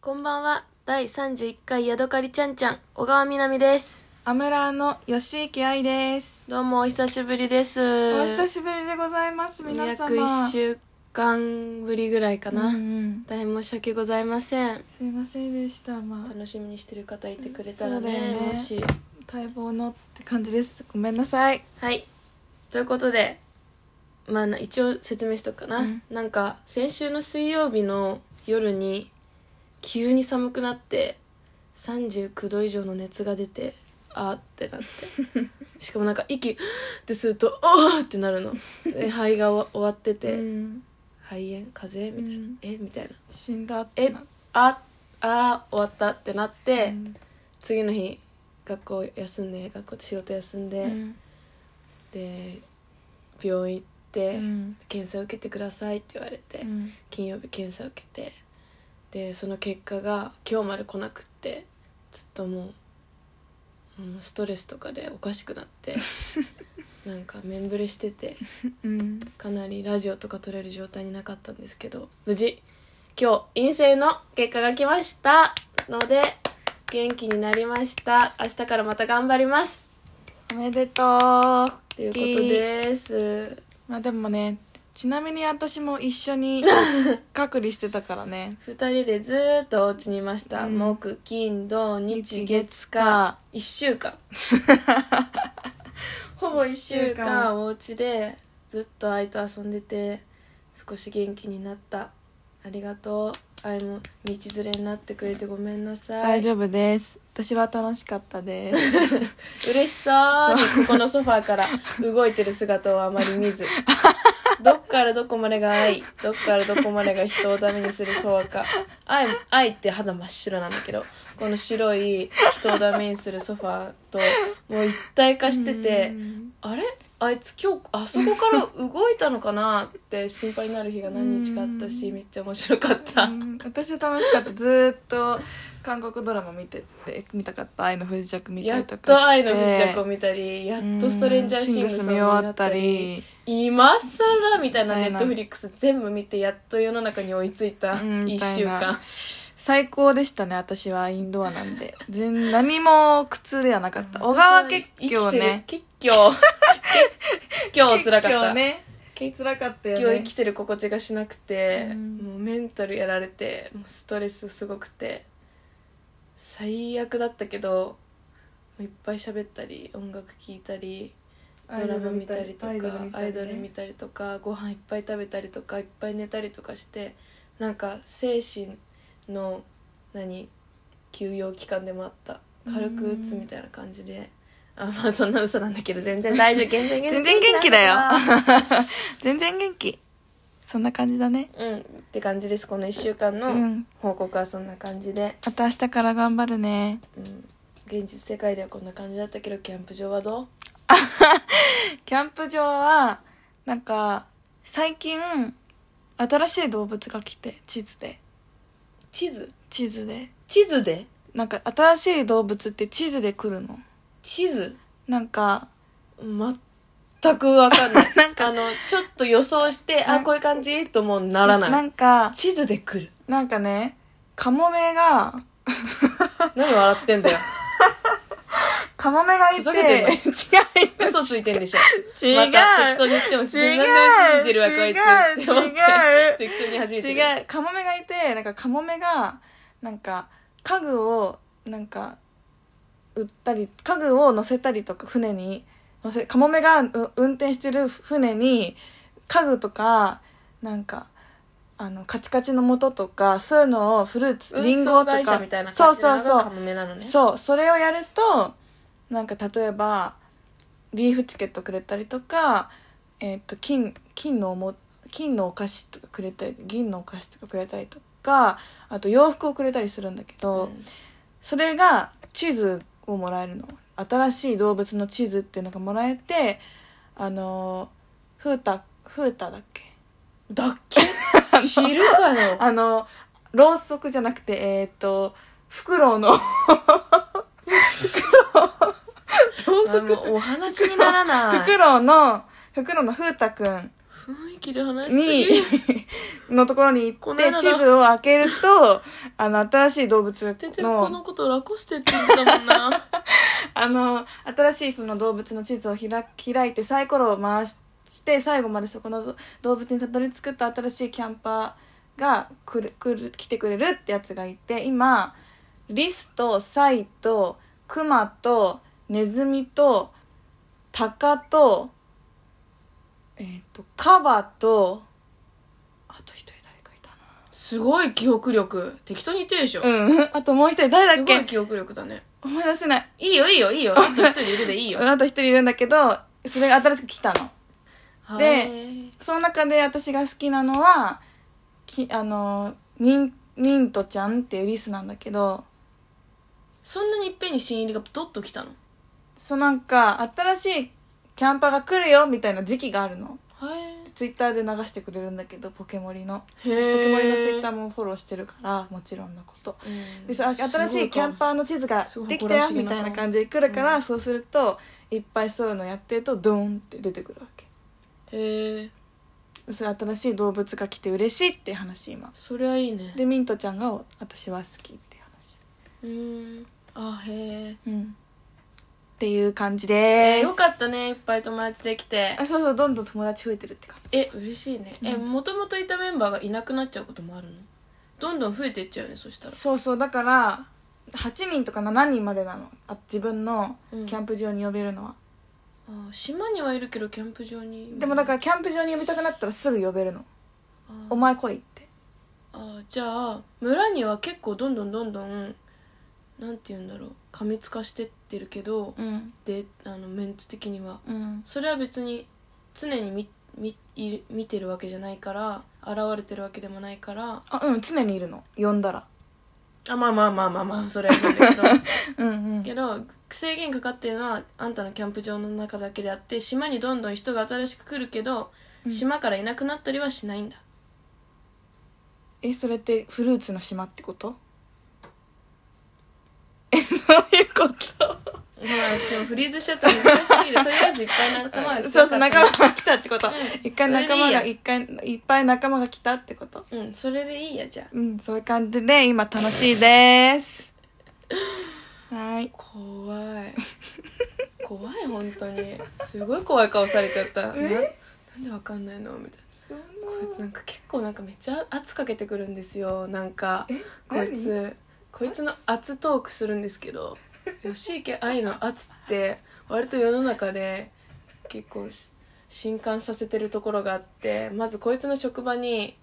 こんばんは。第31回ヤドカリちゃんちゃん、小川みなみです。アムラーの吉池愛です。どうもお久しぶりです。お久しぶりでございます、皆様。約1週間ぶりぐらいかな。うんうん大変申し訳ございません。すいませんでした。まあ、楽しみにしてる方いてくれたらね、そうだよねもし。待望のって感じです。ごめんなさい。はい。ということで、まあな、一応説明しとくかな。うんなんか、先週の水曜日の夜に、急に寒くなって、39度以上の熱が出て、あーってなって。しかもなんか、息、ってすると、おーってなるの。で、肺が終わってて、うん。肺炎？風邪？みたいな。うん。え？みたいな。死んだってえなっ、あ、あー終わったってなって、うん。次の日、学校休んで、学校で仕事休んで、うん。で病院行って、うん。検査受けてくださいって言われて、うん。金曜日検査受けてでその結果が今日まで来なくってずっともううんストレスとかでおかしくなって なんか面ぶれしててうん。かなりラジオとか撮れる状態になかったんですけど無事今日陰性の結果が来ました。ので元気になりました。明日からまた頑張ります。おめでとう。ということです。まあでもね、ちなみに私も一緒に 隔離してたからね。二人でずーっとお家にいました、うん。木金土日日月月火。火一週間。ほぼ一週間。お家でずっと愛と遊んでて少し元気になった。ありがとう。愛も道連れになってくれてごめんなさい。大丈夫です。私は楽しかったです。嬉しそう。にここのソファーから動いてる姿をあまり見ず どっからどこまでが愛。どっからどこまでが人をダメにするソファーか愛愛って肌真っ白なんだけど。この白い人をダメにするソファーともう一体化しててうん。あれ？あいつ今日あそこから動いたのかなって心配になる日が何日かあったしめっちゃ面白かった、うん。私は楽しかった。ずーっと韓国ドラマ見てて見たかった「愛の不時着」見たやっりとかして。と愛の不時着を見たりやっとストレンジャーシングス見見終わったり。今更みたいなみたいな。ネットフリックス全部見てやっと世の中に追いついたうんみ1たいな。週間。最高でしたね。私はインドアなんで。全何も苦痛ではなかった。小川結局ね。結局結局辛かった。ね結辛かったよね。局生きてる心地がしなくて、うん。もうメンタルやられてもうストレスすごくて最悪だったけどいっぱい喋ったり音楽聴いたりドラマ見たりとかアイドル見たりとかご飯いっぱい食べたりとかいっぱい寝たりとかしてなんか精神の何休養期間でもあった軽く打つみたいな感じであまあそんな嘘なんだけど全然大丈夫。全然元気。全然元気だよ。全然元気。そんな感じだね。うん。って感じです。この1週間うのん。報告はそんな感じで、また明日から頑張るね。うん、現実世界ではこんな感じだったけどキャンプ場はどう？キャンプ場はなんか最近新しい動物が来て地図で。地図？地図で。地図で？なんか新しい動物って地図で来るの地図？なんか全くわかんない。なんかあのちょっと予想してあこういう感じ？ともならない。なんか地図で来る。なんかねカモメが 何笑ってんだよ。カモメがいて違い嘘ついてんでしょ。違う。また適当に言っても違う。何でも信じてるわこいつ。違う。適当に始めてる。違う。カモメがいてなんかカモメがなんか家具をなんか売ったり家具を乗せたりとか船に乗せカモメがう運転してる船に家具とかなんかあのカチカチの素とかそういうのをフルーツリンゴとかそうそうそう。モメなのね。そうそれをやるとなんか例えばリーフチケットくれたりとか、えっと金金のおも金のお菓子とかくれたり銀のお菓子とかくれたりとかあと洋服をくれたりするんだけど、うん。それが地図をもらえるの。新しい動物の地図っていうのがもらえてあのフータフータだっけ？だっけ？知るかよ。あのろうそくじゃなくてえっ、とフクロウの。ろうそくお話にならない。フクロウのフクロウの風太くん。ふ雰囲気で話しす。ぎに るのところに行って地図を開けるとあの新しい動物捨ててる子の。のことラコステって言ってたもんなあの新しいその動物の地図を開開いてサイコロを回して最後までそこの動物にたどり着くと新しいキャンパーが来る来る来てくれるってやつがいて今リスとサイとクマとネズミとタカとえっ、とカバとあと一人誰かいたすごい記憶力。適当に言ってるでしょ、なうん。あともう一人誰だっけ？すごい記憶力だね。思い出せない。いいよいいよいいよ。あと一人いるでいいよ。あと一人いるんだけどそれが新しく来たの。ではい。その中で私が好きなのはきあのミンミントちゃんっていうリスなんだけど。そんなにいっぺんに新入りがドッと来たの？そうなんか新しいキャンパーが来るよみたいな時期があるの。はいツイッターで流してくれるんだけどポケモリの。ポケモリのツイッターもフォローしてるからもちろんのこと。うん。でさ新しいキャンパーの地図ができたよみたいな感じで来るから、うん。そうするといっぱいそういうのやってるとドーンって出てくるわけ。へえそれ新しい動物が来て嬉しいって話今。それはいいね。でミントちゃんが私は好きって話。うん。あへえうんっていう感じです。よかったねいっぱい友達できて。あそうそうどんどん友達増えてるって感じ。え嬉しいね。えうん。もともといたメンバーがいなくなっちゃうこともあるの？どんどん増えていっちゃうよねそしたら。そうそうだから8人とか7人までなの。あ自分のうん。キャンプ場に呼べるのは、あ島にはいるけどキャンプ場に。でもだからキャンプ場に呼びたくなったらすぐ呼べるの。あお前来いって。あじゃあ村には結構どんどんどんどんなんて言うんだろう。過密化してってるけど、うん。であのメンツ的には。うん。それは別に常に見見いる見てるわけじゃないから現れてるわけでもないから。あうん常にいるの。呼んだら。あまあまあまあまあまあそれはいいんだけど。うんうん。けど制限かかってるのはあんたのキャンプ場の中だけであって島にどんどん人が新しく来るけど、うん。島からいなくなったりはしないんだ。えそれってフルーツの島ってこと？えどういうこと？まあ私もフリーズしちゃったら難しすぎる。とりあえずいっぱい仲間が来た そうそう仲間が来たってこと、うん。一回仲間それでいいが一回いっぱい仲間が来たってこと。うんそれでいいやじゃあ。うんそういう感じで今楽しいです。はい。怖い。怖い本当に。すごい怖い顔されちゃった。ななんでわかんないの？みたいな。こいつなんか結構なんかめっちゃ圧かけてくるんですよ。なんかこいつこいつの圧トークするんですけど吉池愛の圧って割と世の中で結構し震撼させてるところがあってまずこいつの職場に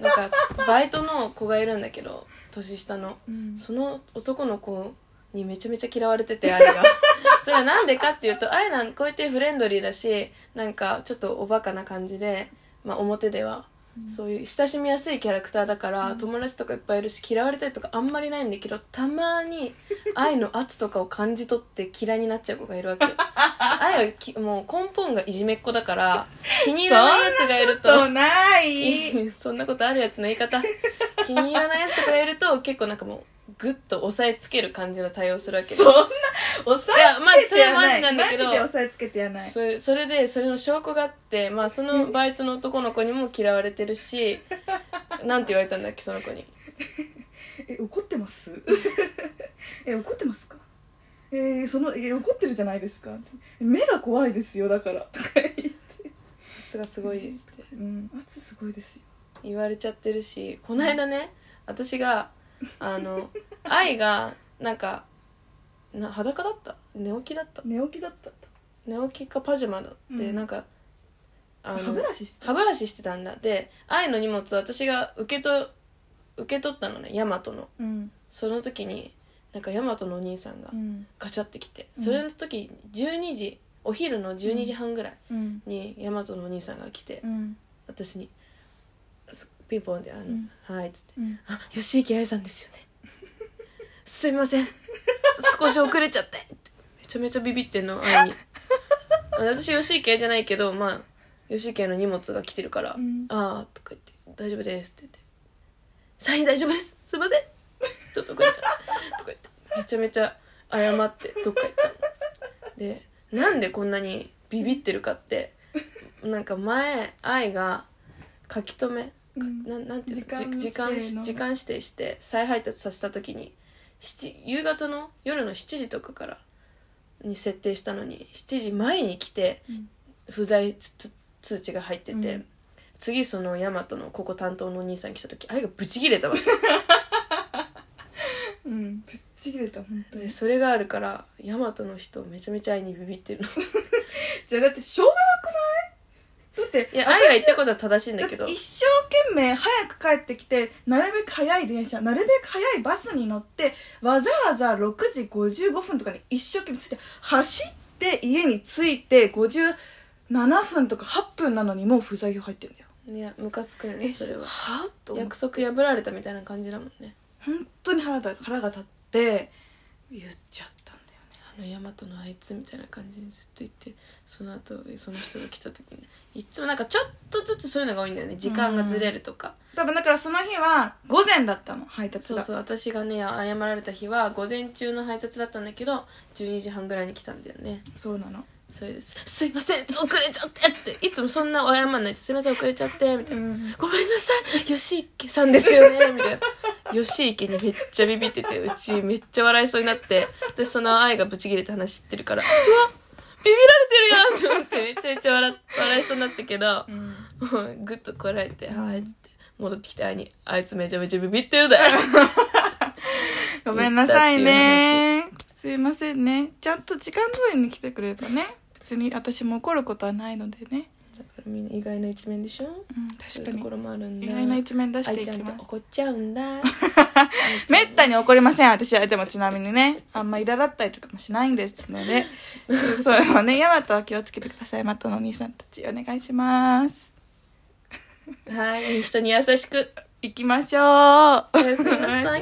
なんかバイトの子がいるんだけど年下の。うん。その男の子にめちゃめちゃ嫌われてて愛が。それはなんでかっていうと愛なんこうやってフレンドリーだしなんかちょっとおバカな感じで、まあ、表ではそういう親しみやすいキャラクターだから、友達とかいっぱいいるし嫌われたりとかあんまりないんだけどたまに 愛の圧とかを感じ取って嫌いになっちゃう子がいるわけよ。愛はきもう根本がいじめっ子だから気に入らないやつがいるととない。そんなことあるやつの言い方。気に入らないやつとかがいると結構なんかもうグッと押さえつける感じの対応するわけ。そんな押さえつけてやない。いやまあそれはマジなんだけどマジで押さえつけてやない。それそれでそれの証拠があって、まあ、そのバイトの男の子にも嫌われてるし なんて言われたんだっけその子に。え怒ってます？え怒ってますか？えー、そのえ怒ってるじゃないですか。目が怖いですよだから。とか言って。圧がすごいですって。うん圧すごいですよ。言われちゃってるしこの間ね私があの愛がなんかな裸だった？寝起きだった？寝起きだった。寝起きかパジャマだって、うん。なんかあ歯ブラシして歯ブラシしてたんだ。で愛の荷物私が受けと受け取ったのねヤマトの。うん。その時になんかヤマトのお兄さんがうん。ガチャってきて、うん。それの時12時お昼の12時半ぐらいうん。にヤマトのお兄さんが来て、うん。私にすピンポンで「あのうん。はい」っつってうん「あ吉池愛さんですよね。すいません。少し遅れちゃって」ってめちゃめちゃビビってんの愛に。あ私吉池愛じゃないけどまあ吉池愛の荷物が来てるから「うん。ああ」とか言って「大丈夫です」って言って「サイン大丈夫です。すいません。ちょっと遅れちゃった」とか言って。めちゃめちゃ謝ってどっか行ったの。でなんでこんなにビビってるかってなんか前愛が書き留めうんなんなんていうの時間じ時間指定して再配達させた時に7夕方の夜の7時とかからに設定したのに7時前に来てうん。不在つ通知が入ってて、うん。次そのヤマトのここ担当のお兄さん来た時愛がブチギレたわけ。うんぶっちぎれた本当に。でそれがあるからヤマトの人めちゃめちゃ愛にビビってるの。じゃあだってしょうがっていや愛が言ったことは正しいんだけど。一生懸命早く帰ってきてなるべく早い電車なるべく早いバスに乗ってわざわざ6時55分とかに一生懸命ついて走って家に着いて57分とか8分なのにもう不在票入ってんだよ。いやムカつくよねそれは。はと約束破られたみたいな感じだもんね。本当に腹が腹が立って言っちゃったヤマトのあいつみたいな感じにずっと言ってその後その人が来た時にいつもなんかちょっとずつそういうのが多いんだよね。時間がずれるとか。多分だからその日は午前だったの配達が。そうそう私がね謝られた日は午前中の配達だったんだけど12時半ぐらいに来たんだよね。そうなの。それです「すいません遅れちゃって」って。いつもそんな謝んないすいません遅れちゃって」みたいな。うん「ごめんなさい吉池さんですよね」みたいな吉池にめっちゃビビっててうちめっちゃ笑いそうになってでその愛がブチギレた話知ってるから「うわビビられてるやん!」って思ってめちゃめちゃ笑笑いそうになったけどうんもうグッとこらえて「はい」っつって戻ってきて愛に「あいつめちゃめちゃビビってるだよ」ごめんなさいね。すいませんね。ちゃんと時間通りに来てくれればね。別に私も怒ることはないのでね。みんな意外な一面でしょ？うん、確かにそういうとこ。ろもあるんだ意外な一面出し愛ちゃんていきま怒っちゃうんだ めったに怒りません、私は。でもちなみにね、あんま苛立ったりとかもしないんですので。そういうのね、ヤマトは気をつけてください。またのお兄さんたち、お願いします。はい人に優しく 行きましょう。おやすみなさい